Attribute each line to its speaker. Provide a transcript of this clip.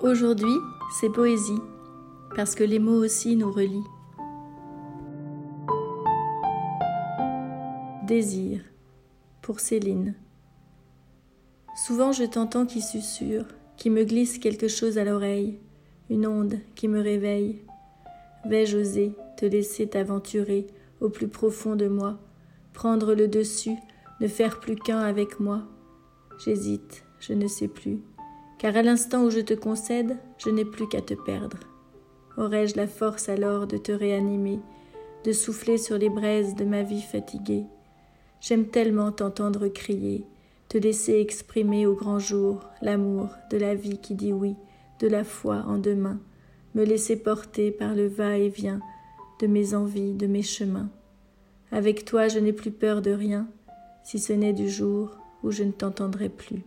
Speaker 1: Aujourd'hui, c'est poésie, parce que les mots aussi nous relient. Désir, pour Céline. Souvent je t'entends qui susurre, qui me glisse quelque chose à l'oreille, une onde qui me réveille. Vais-je oser te laisser t'aventurer au plus profond de moi, prendre le dessus, ne faire plus qu'un avec moi? J'hésite, je ne sais plus car à l'instant où je te concède, je n'ai plus qu'à te perdre. Aurais-je la force alors de te réanimer, de souffler sur les braises de ma vie fatiguée? J'aime tellement t'entendre crier, te laisser exprimer au grand jour l'amour de la vie qui dit oui, de la foi en demain, me laisser porter par le va-et-vient de mes envies, de mes chemins. Avec toi, je n'ai plus peur de rien, si ce n'est du jour où je ne t'entendrai plus.